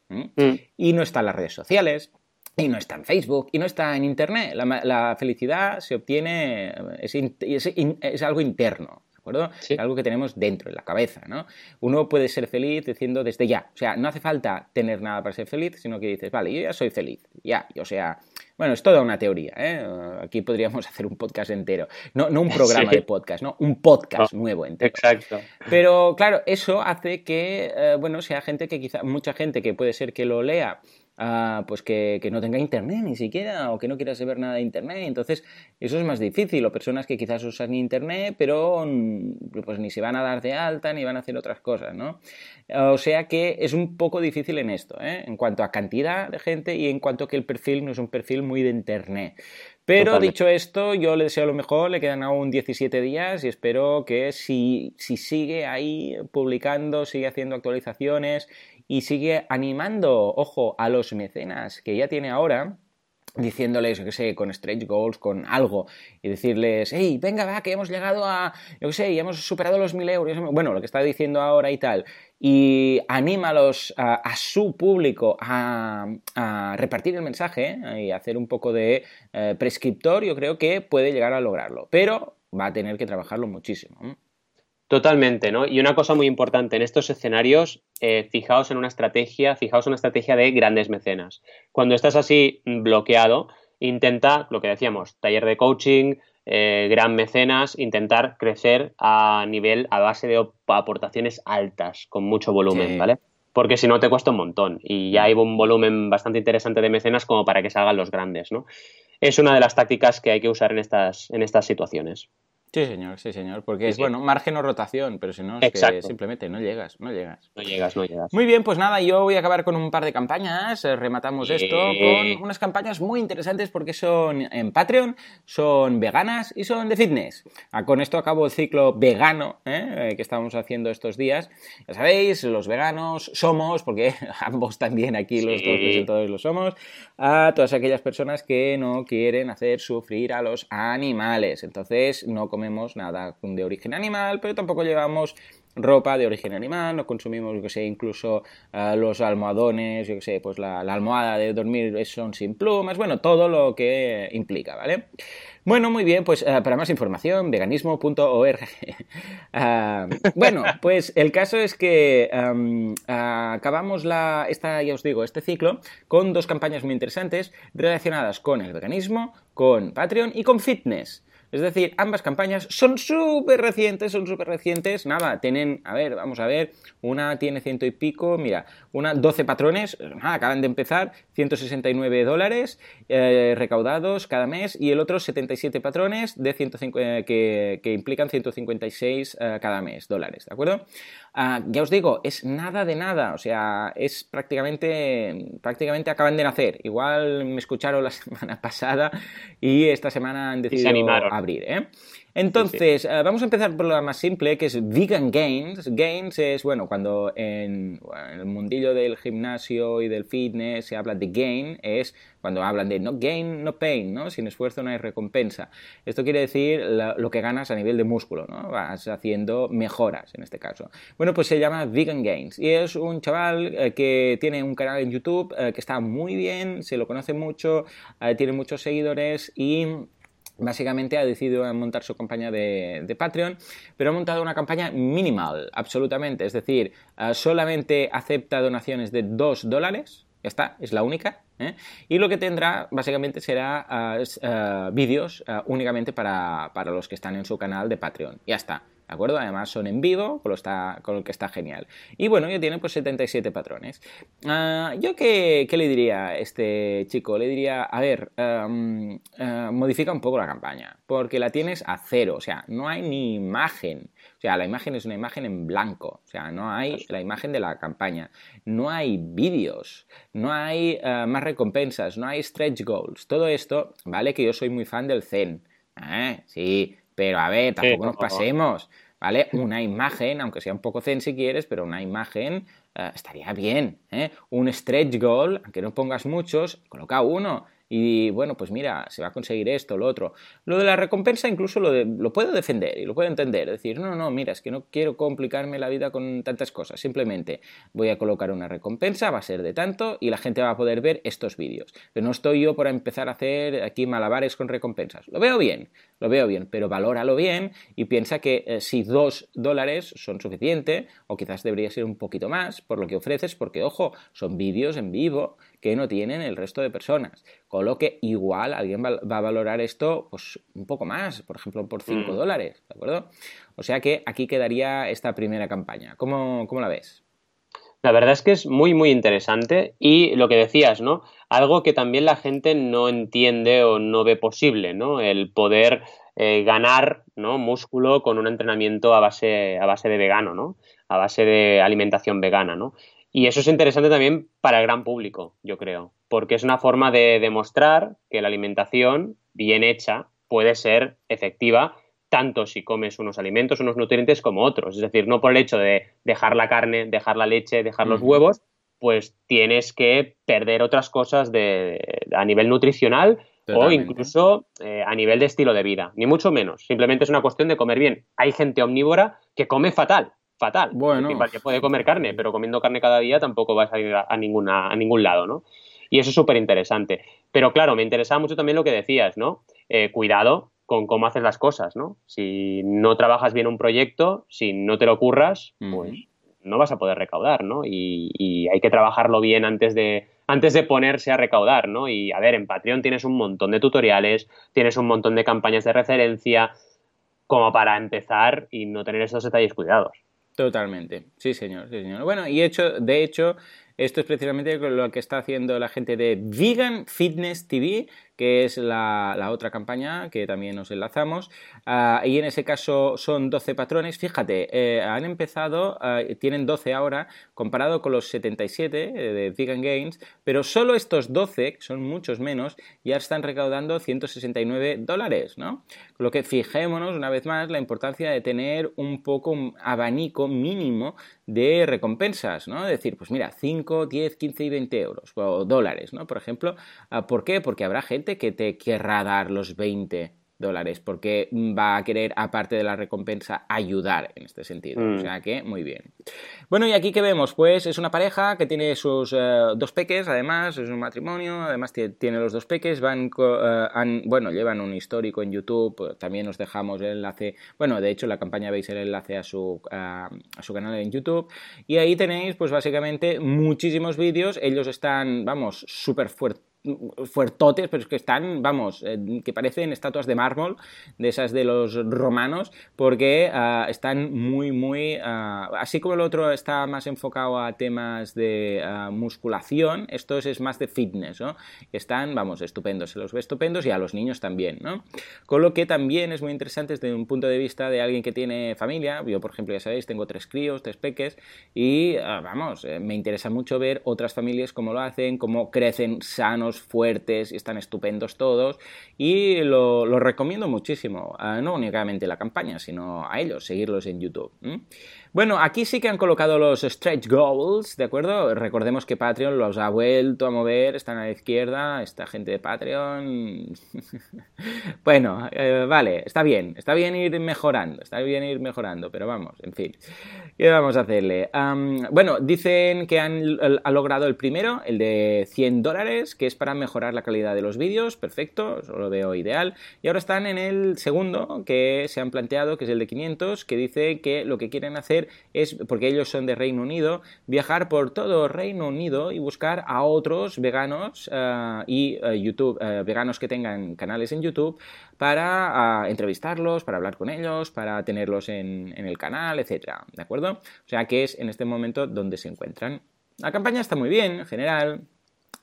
y no está en las redes sociales. Y no está en Facebook, y no está en Internet. La, felicidad se obtiene, es, es algo interno, acuerdo? Algo que tenemos dentro, en la cabeza, ¿no? Uno puede ser feliz diciendo desde ya, o sea, no hace falta tener nada para ser feliz, sino que dices, vale, yo ya soy feliz, ya, o sea, bueno, es toda una teoría, ¿eh? Aquí podríamos (laughs) hacer un podcast entero, no, no un programa de podcast, ¿no? Un podcast nuevo entero. Exacto. Pero claro, eso hace que, eh, bueno, sea gente que quizá, mucha gente que puede ser que lo lea pues que, no tenga internet ni siquiera o que no quiera saber nada de internet. Entonces, eso es más difícil. O personas que quizás usan internet, pero pues ni se van a dar de alta ni van a hacer otras cosas, ¿no? O sea que es un poco difícil en esto, ¿eh? en cuanto a cantidad de gente y en cuanto a que el perfil no es un perfil muy de internet. Pero dicho esto, yo le deseo lo mejor, le quedan aún 17 días y espero que si, si sigue ahí publicando, sigue haciendo actualizaciones y sigue animando, ojo, a los mecenas que ya tiene ahora, diciéndoles, yo qué sé, con stretch goals, con algo, y decirles, hey, venga, va, que hemos llegado a, yo qué sé, ya hemos superado los mil euros, bueno, lo que está diciendo ahora y tal, y anímalos a, a su público a, repartir el mensaje ¿eh? y hacer un poco de eh, prescriptor, yo creo que puede llegar a lograrlo, pero va a tener que trabajarlo muchísimo. Totalmente, ¿no? Y una cosa muy importante en estos escenarios, eh, fijaos en una estrategia, fijaos en una estrategia de grandes mecenas. Cuando estás así bloqueado, intenta, lo que decíamos, taller de coaching, eh, gran mecenas, intentar crecer a nivel, a base de aportaciones altas, con mucho volumen, ¿vale? Porque si no te cuesta un montón y ya hay un volumen bastante interesante de mecenas como para que salgan los grandes, ¿no? Es una de las tácticas que hay que usar en estas, en estas situaciones. Sí, señor, sí, señor. Porque es, bueno, margen o rotación, pero si no, es que simplemente no llegas, no llegas. No llegas, no llegas. Muy bien, pues nada, yo voy a acabar con un par de campañas. Eh, rematamos esto con unas campañas muy interesantes porque son en Patreon, son veganas y son de fitness. Ah, con esto acabo el ciclo vegano ¿eh? Eh, que estamos haciendo estos días. Ya sabéis, los veganos somos, porque (laughs) ambos también aquí los dos presentadores lo somos, a todas aquellas personas que no quieren hacer sufrir a los animales. Entonces, no comemos nada de origen animal, pero tampoco llevamos ropa de origen animal, no consumimos, que sé, incluso eh, los almohadones, yo que sé, pues la, almohada de dormir son sin plumas, bueno, todo lo que implica, ¿vale? Bueno, muy bien, pues eh, para más información, veganismo.org. (laughs) Ah, bueno, pues el caso es que acabamos la, esta, ya os digo, este ciclo con dos campañas muy interesantes relacionadas con el veganismo, con Patreon y con fitness. Es decir, ambas campañas son súper recientes, son súper recientes. Nada, tienen, a ver, vamos a ver, una tiene ciento y pico, mira, una 12 patrones, acaban de empezar, 169 dólares eh, recaudados cada mes y el otro 77 patrones de 150, eh, que, que, implican 156 eh, cada mes dólares, ¿de acuerdo? Ah, ya os digo, es nada de nada, o sea, es prácticamente, prácticamente acaban de nacer. Igual me escucharon la (laughs) semana pasada y esta semana han decidido abrir, ¿eh? Entonces, eh, vamos a empezar por lo más simple, que es Vegan Gains. Gains es, bueno, cuando en, el mundillo del gimnasio y del fitness se habla de gain, es cuando hablan de no gain, no pain, ¿no? Sin esfuerzo no hay recompensa. Esto quiere decir lo que ganas a nivel de músculo, ¿no? Vas haciendo mejoras en este caso. Bueno, pues se llama Vegan Gains y es un chaval eh, que tiene un canal en YouTube eh, que está muy bien, se lo conoce mucho, tiene muchos seguidores y básicamente ha decidido montar su campaña de, Patreon, pero ha montado una campaña minimal, absolutamente, es decir, eh, solamente acepta donaciones de 2 dólares, ya está, es la única, ¿eh? y lo que tendrá básicamente será eh, vídeos únicamente para, para los que están en su canal de Patreon, ya está. ¿De acuerdo? Además son en vivo, con lo, está, con lo que está genial. Y bueno, ya tiene pues 77 patrones. Ah, ¿Yo qué, le diría a este chico? Le diría, a ver, modifica un poco la campaña, porque la tienes a cero, o sea, no hay ni imagen. O sea, la imagen es una imagen en blanco, o sea, no hay la imagen de la campaña, no hay vídeos, no hay ah, más recompensas, no hay stretch goals. Todo esto, vale que yo soy muy fan del Zen. ¿eh? sí, pero a ver, tampoco nos pasemos, ¿vale? Una imagen, aunque sea un poco zen si quieres, pero una imagen eh, estaría bien, ¿eh? Un stretch goal, aunque no pongas muchos, coloca uno y bueno, pues mira, se va a conseguir esto, lo otro. Lo de la recompensa incluso lo, lo puedo defender y lo puedo entender. Decir, no, no, mira, es que no quiero complicarme la vida con tantas cosas. Simplemente voy a colocar una recompensa, va a ser de tanto y la gente va a poder ver estos vídeos. Pero no estoy yo por empezar a hacer aquí malabares con recompensas. Lo veo bien, lo veo bien, pero valóralo bien y piensa que eh, si dos dólares son suficiente, o quizás debería ser un poquito más por lo que ofreces, porque ojo, son vídeos en vivo que no tienen el resto de personas. Con lo que igual alguien va, a valorar esto pues, un poco más, por ejemplo, por 5 mm. dólares, ¿de acuerdo? O sea que aquí quedaría esta primera campaña. ¿Cómo, cómo la ves? La verdad es que es muy, muy interesante y lo que decías, ¿no? Algo que también la gente no entiende o no ve posible, ¿no? El poder eh, ganar ¿no? músculo con un entrenamiento a base, a base de vegano, ¿no? A base de alimentación vegana, ¿no? Y eso es interesante también para el gran público, yo creo, porque es una forma de demostrar que la alimentación bien hecha puede ser efectiva tanto si comes unos alimentos, unos nutrientes como otros. Es decir, no por el hecho de dejar la carne, dejar la leche, dejar los huevos, pues tienes que perder otras cosas de, a nivel nutricional o incluso eh, a nivel de estilo de vida, ni mucho menos. Simplemente es una cuestión de comer bien. Hay gente omnívora que come fatal, fatal. Bueno. que puede comer carne, pero comiendo carne cada día tampoco vas a ir a, ninguna, a ningún lado, ¿no? Y eso es súper interesante. Pero claro, me interesaba mucho también lo que decías, ¿no? Eh, cuidado con cómo haces las cosas, ¿no? Si no trabajas bien un proyecto, si no te lo curras, pues no vas a poder recaudar, ¿no? Y, hay que trabajarlo bien antes de, antes de ponerse a recaudar, ¿no? Y a ver, en Patreon tienes un montón de tutoriales, tienes un montón de campañas de referencia, como para empezar y no tener esos detalles cuidados. Totalmente, sí señor, sí señor. Bueno, y hecho, de hecho, esto es precisamente lo que está haciendo la gente de Vegan Fitness TV, que es la, otra campaña que también nos enlazamos. Ah, y en ese caso son 12 patrones. Fíjate, eh, han empezado, ah, tienen 12 ahora, comparado con los 77 eh, de Vegan Gains, pero solo estos 12, que son muchos menos, ya están recaudando 169 dólares, ¿no? Con lo que fijémonos una vez más la importancia de tener un poco un abanico mínimo de recompensas, ¿no? Es decir, pues mira, 5, 10, 15 y 20 euros o dólares, ¿no? Por ejemplo, ah, ¿por qué? Porque habrá gente que te querrá dar los 20 dólares porque va a querer, aparte de la recompensa, ayudar en este sentido. O mm. sea que, muy bien. Bueno, y aquí que vemos, pues es una pareja que tiene sus eh, dos peques, además, es un matrimonio, además tiene los dos peques, van, eh, bueno, llevan un histórico en YouTube, pues, también os dejamos el enlace, bueno, de hecho la campaña veis el enlace a su, a su canal en YouTube, y ahí tenéis, pues básicamente, muchísimos vídeos, ellos están, vamos, súper fuertes fuertotes, pero es que están, vamos, eh, que parecen estatuas de mármol, de esas de los romanos, porque ah, están muy, muy... Ah, así como el otro está más enfocado a temas de ah, musculación, estos es más de fitness, ¿no? Están, vamos, estupendos, se los ve estupendos y a los niños también, ¿no? Con lo que también es muy interesante desde un punto de vista de alguien que tiene familia, yo por ejemplo, ya sabéis, tengo tres críos, tres peques, y vamos, eh, me interesa mucho ver otras familias cómo lo hacen, cómo crecen sanos, fuertes y están estupendos todos y lo, recomiendo muchísimo, ah, no únicamente la campaña, sino a ellos, seguirlos en YouTube. Bueno, aquí sí que han colocado los stretch goals, ¿de acuerdo? Recordemos que Patreon los ha vuelto a mover, están a la izquierda, esta gente de Patreon. (laughs) bueno, eh, vale, está bien, está bien ir mejorando, está bien ir mejorando, pero vamos, en fin. ¿Qué vamos a hacerle? bueno, dicen que han, logrado el primero, el de 100 dólares, que es para mejorar la calidad de los vídeos, perfecto, eso lo veo ideal. Y ahora están en el segundo, que se han planteado, que es el de 500, que dice que lo que quieren hacer es, porque ellos son de Reino Unido, viajar por todo Reino Unido y buscar a otros veganos eh, y eh, YouTube, eh, veganos que tengan canales en YouTube para entrevistarlos, para hablar con ellos, para tenerlos en, en el canal, etcétera, ¿de acuerdo? O sea que es en este momento donde se encuentran. La campaña está muy bien, en general,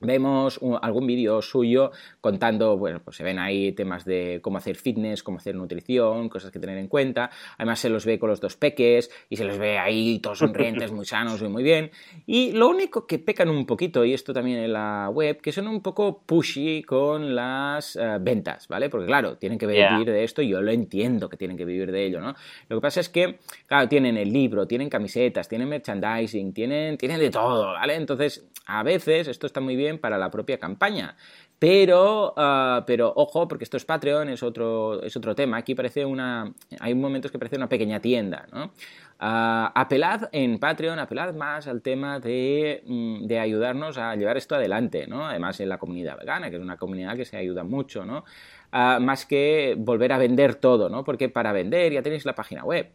Vemos algún vídeo suyo contando, bueno, pues se ven ahí temas de cómo hacer fitness, cómo hacer nutrición, cosas que tener en cuenta. Además se los ve con los dos peques y se los ve ahí todos sonrientes, muy sanos y muy bien. Y lo único que pecan un poquito, y esto también en la web, que son un poco pushy con las eh, ventas, ¿vale? Porque claro, tienen que vivir de esto y yo lo entiendo que tienen que vivir de ello, ¿no? Lo que pasa es que, claro, tienen el libro, tienen camisetas, tienen merchandising, tienen, tienen de todo, ¿vale? Entonces, a veces esto está muy bien para la propia campaña. Pero, ah, pero ojo, porque esto es Patreon, es otro, es otro tema. Aquí parece una. Hay momentos que parece una pequeña tienda, ¿no? apelad en Patreon, apelad más al tema de, mm, de, ayudarnos a llevar esto adelante, ¿no? Además en la comunidad vegana, que es una comunidad que se ayuda mucho, ¿no? más que volver a vender todo, ¿no? Porque para vender ya tenéis la página web,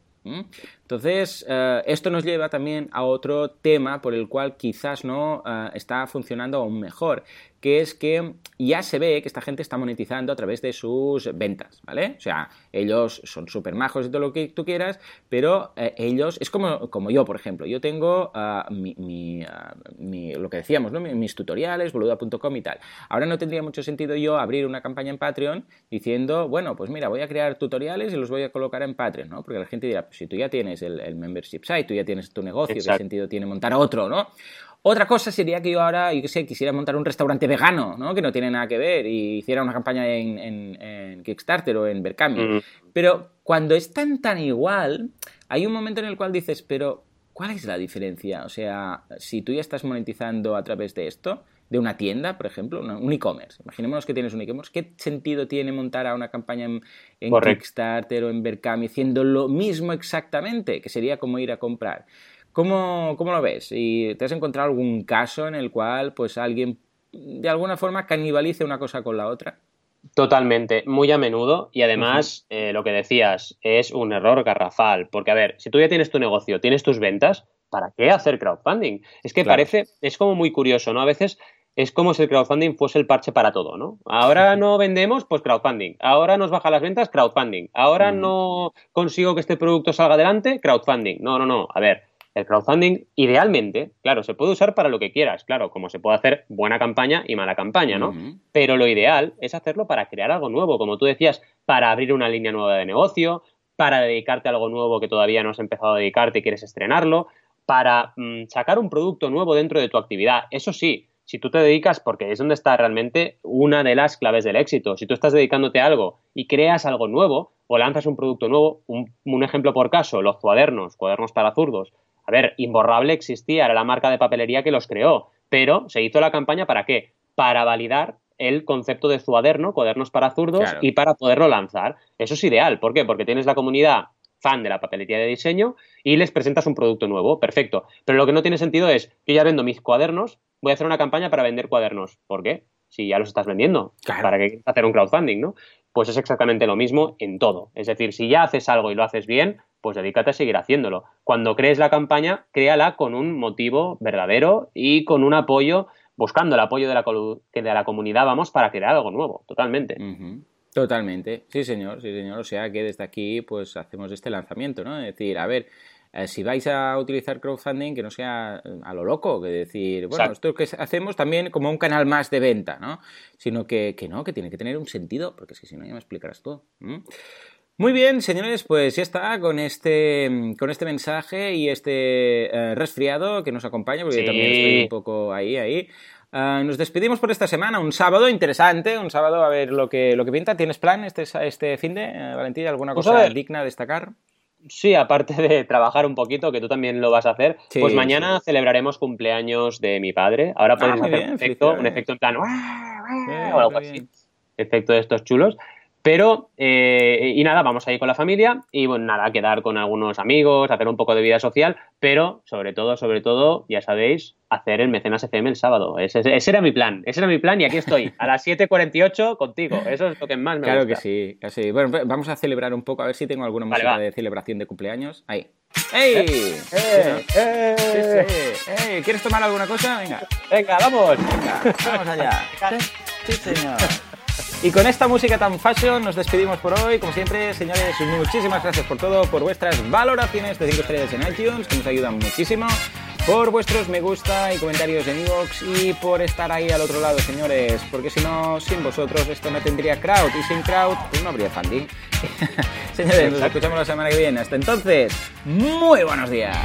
entonces, eh, esto nos lleva también a otro tema por el cual quizás no eh, está funcionando aún mejor, que es que ya se ve que esta gente está monetizando a través de sus ventas, ¿vale? O sea, ellos son súper majos y todo lo que tú quieras, pero eh, ellos, es como, como yo, por ejemplo, yo tengo ah, ah, lo que decíamos, ¿no? mis tutoriales, boluda.com y tal. Ahora no tendría mucho sentido yo abrir una campaña en Patreon diciendo, bueno, pues mira, voy a crear tutoriales y los voy a colocar en Patreon, ¿no? Porque la gente dirá, pues si tú ya tienes el, membership site, tú ya tienes tu negocio, ¿qué sentido tiene montar otro, ¿no? Otra cosa sería que yo ahora, yo qué sé, quisiera montar un restaurante vegano, ¿no? Que no tiene nada que ver y hiciera una campaña en, Kickstarter o en Berkami. Pero cuando es tan tan igual, hay un momento en el cual dices, pero ¿cuál es la diferencia? O sea, si tú ya estás monetizando a través de esto, de una tienda, por ejemplo, un e-commerce. Imaginémonos que tienes un e-commerce. ¿Qué sentido tiene montar a una campaña en, Kickstarter o en Berkami haciendo lo mismo exactamente? Que sería como ir a comprar. ¿Cómo, lo ves? ¿Y te has encontrado algún caso en el cual pues alguien de alguna forma canibalice una cosa con la otra? Totalmente, muy a menudo y además eh, lo que decías es un error garrafal, porque a ver, si tú ya tienes tu negocio, tienes tus ventas, ¿para qué hacer crowdfunding? Es que parece, es como muy curioso, ¿no? A veces es como si el crowdfunding fuese el parche para todo, ¿no? Ahora no vendemos, pues crowdfunding. Ahora nos baja las ventas, crowdfunding. Ahora no consigo que este producto salga adelante, crowdfunding. No, no, no. A ver, el crowdfunding, idealmente, claro, se puede usar para lo que quieras, claro, como se puede hacer buena campaña y mala campaña, ¿no? Pero lo ideal es hacerlo para crear algo nuevo, como tú decías, para abrir una línea nueva de negocio, para dedicarte a algo nuevo que todavía no has empezado a dedicarte y quieres estrenarlo, para mm, sacar un producto nuevo dentro de tu actividad. Eso sí, si tú te dedicas, porque es donde está realmente una de las claves del éxito, si tú estás dedicándote a algo y creas algo nuevo o lanzas un producto nuevo, un, un ejemplo por caso, los cuadernos, cuadernos para zurdos, a ver, Imborrable existía, era la marca de papelería que los creó, pero se hizo la campaña para qué? Para validar el concepto de Zuaderno, cuadernos para zurdos, y para poderlo lanzar. Eso es ideal. ¿Por qué? Porque tienes la comunidad fan de la papelería de diseño y les presentas un producto nuevo. Perfecto. Pero lo que no tiene sentido es, yo ya vendo mis cuadernos, voy a hacer una campaña para vender cuadernos. ¿Por qué? Si ya los estás vendiendo. ¿Para qué hacer un crowdfunding, no? Pues es exactamente lo mismo en todo. Es decir, si ya haces algo y lo haces bien, pues dedícate a seguir haciéndolo. Cuando crees la campaña, créala con un motivo verdadero y con un apoyo, buscando el apoyo de la, de la comunidad, vamos, para crear algo nuevo, totalmente. Totalmente, sí señor, sí señor. O sea que desde aquí pues hacemos este lanzamiento, ¿no? Es decir, a ver, eh, si vais a utilizar crowdfunding, que no sea eh, a lo loco, que decir, bueno, esto que hacemos también como un canal más de venta, ¿no? Sino que, no, que tiene que tener un sentido, porque si no ya me explicarás todo. Muy bien, señores, pues ya está con este, con este mensaje y este eh, resfriado que nos acompaña, porque yo también estoy un poco ahí, ahí. Ah, nos despedimos por esta semana, un sábado interesante, un sábado a ver lo que, lo que pinta. ¿Tienes plan este, este fin de, eh, Valentín? ¿Alguna pues cosa digna de destacar? Sí, aparte de trabajar un poquito, que tú también lo vas a hacer, pues mañana celebraremos cumpleaños de mi padre. Ahora ah, podemos hacer un, efecto, un efecto en plan o algo así. Efecto de estos chulos. Pero, eh, y nada, vamos a ir con la familia y bueno, nada, quedar con algunos amigos, hacer un poco de vida social, pero sobre todo, sobre todo, ya sabéis, hacer el Mecenas FM el sábado. Ese, era mi plan, ese era mi plan y aquí estoy, a las 7.48 contigo. Eso es lo que más me claro gusta. Claro que sí, Bueno, pues vamos a celebrar un poco, a ver si tengo alguna música de celebración de cumpleaños. Ahí. ¡Ey! ¡Eh! ¡Eh! ¡Eh! ¡Eh! ¿Quieres tomar alguna cosa? Venga. Venga, vamos. Venga, vamos allá. (laughs) sí, señor. (laughs) Y con esta música tan fashion nos despedimos por hoy. Como siempre, señores, muchísimas gracias por todo, por vuestras valoraciones de 5 estrellas en iTunes, que nos ayudan muchísimo, por vuestros me gusta y comentarios en iVoox y por estar ahí al otro lado, señores, porque si no, sin vosotros esto no tendría crowd y sin crowd pues no habría funding. (laughs) señores, nos escuchamos la semana que viene. Hasta entonces, muy buenos días.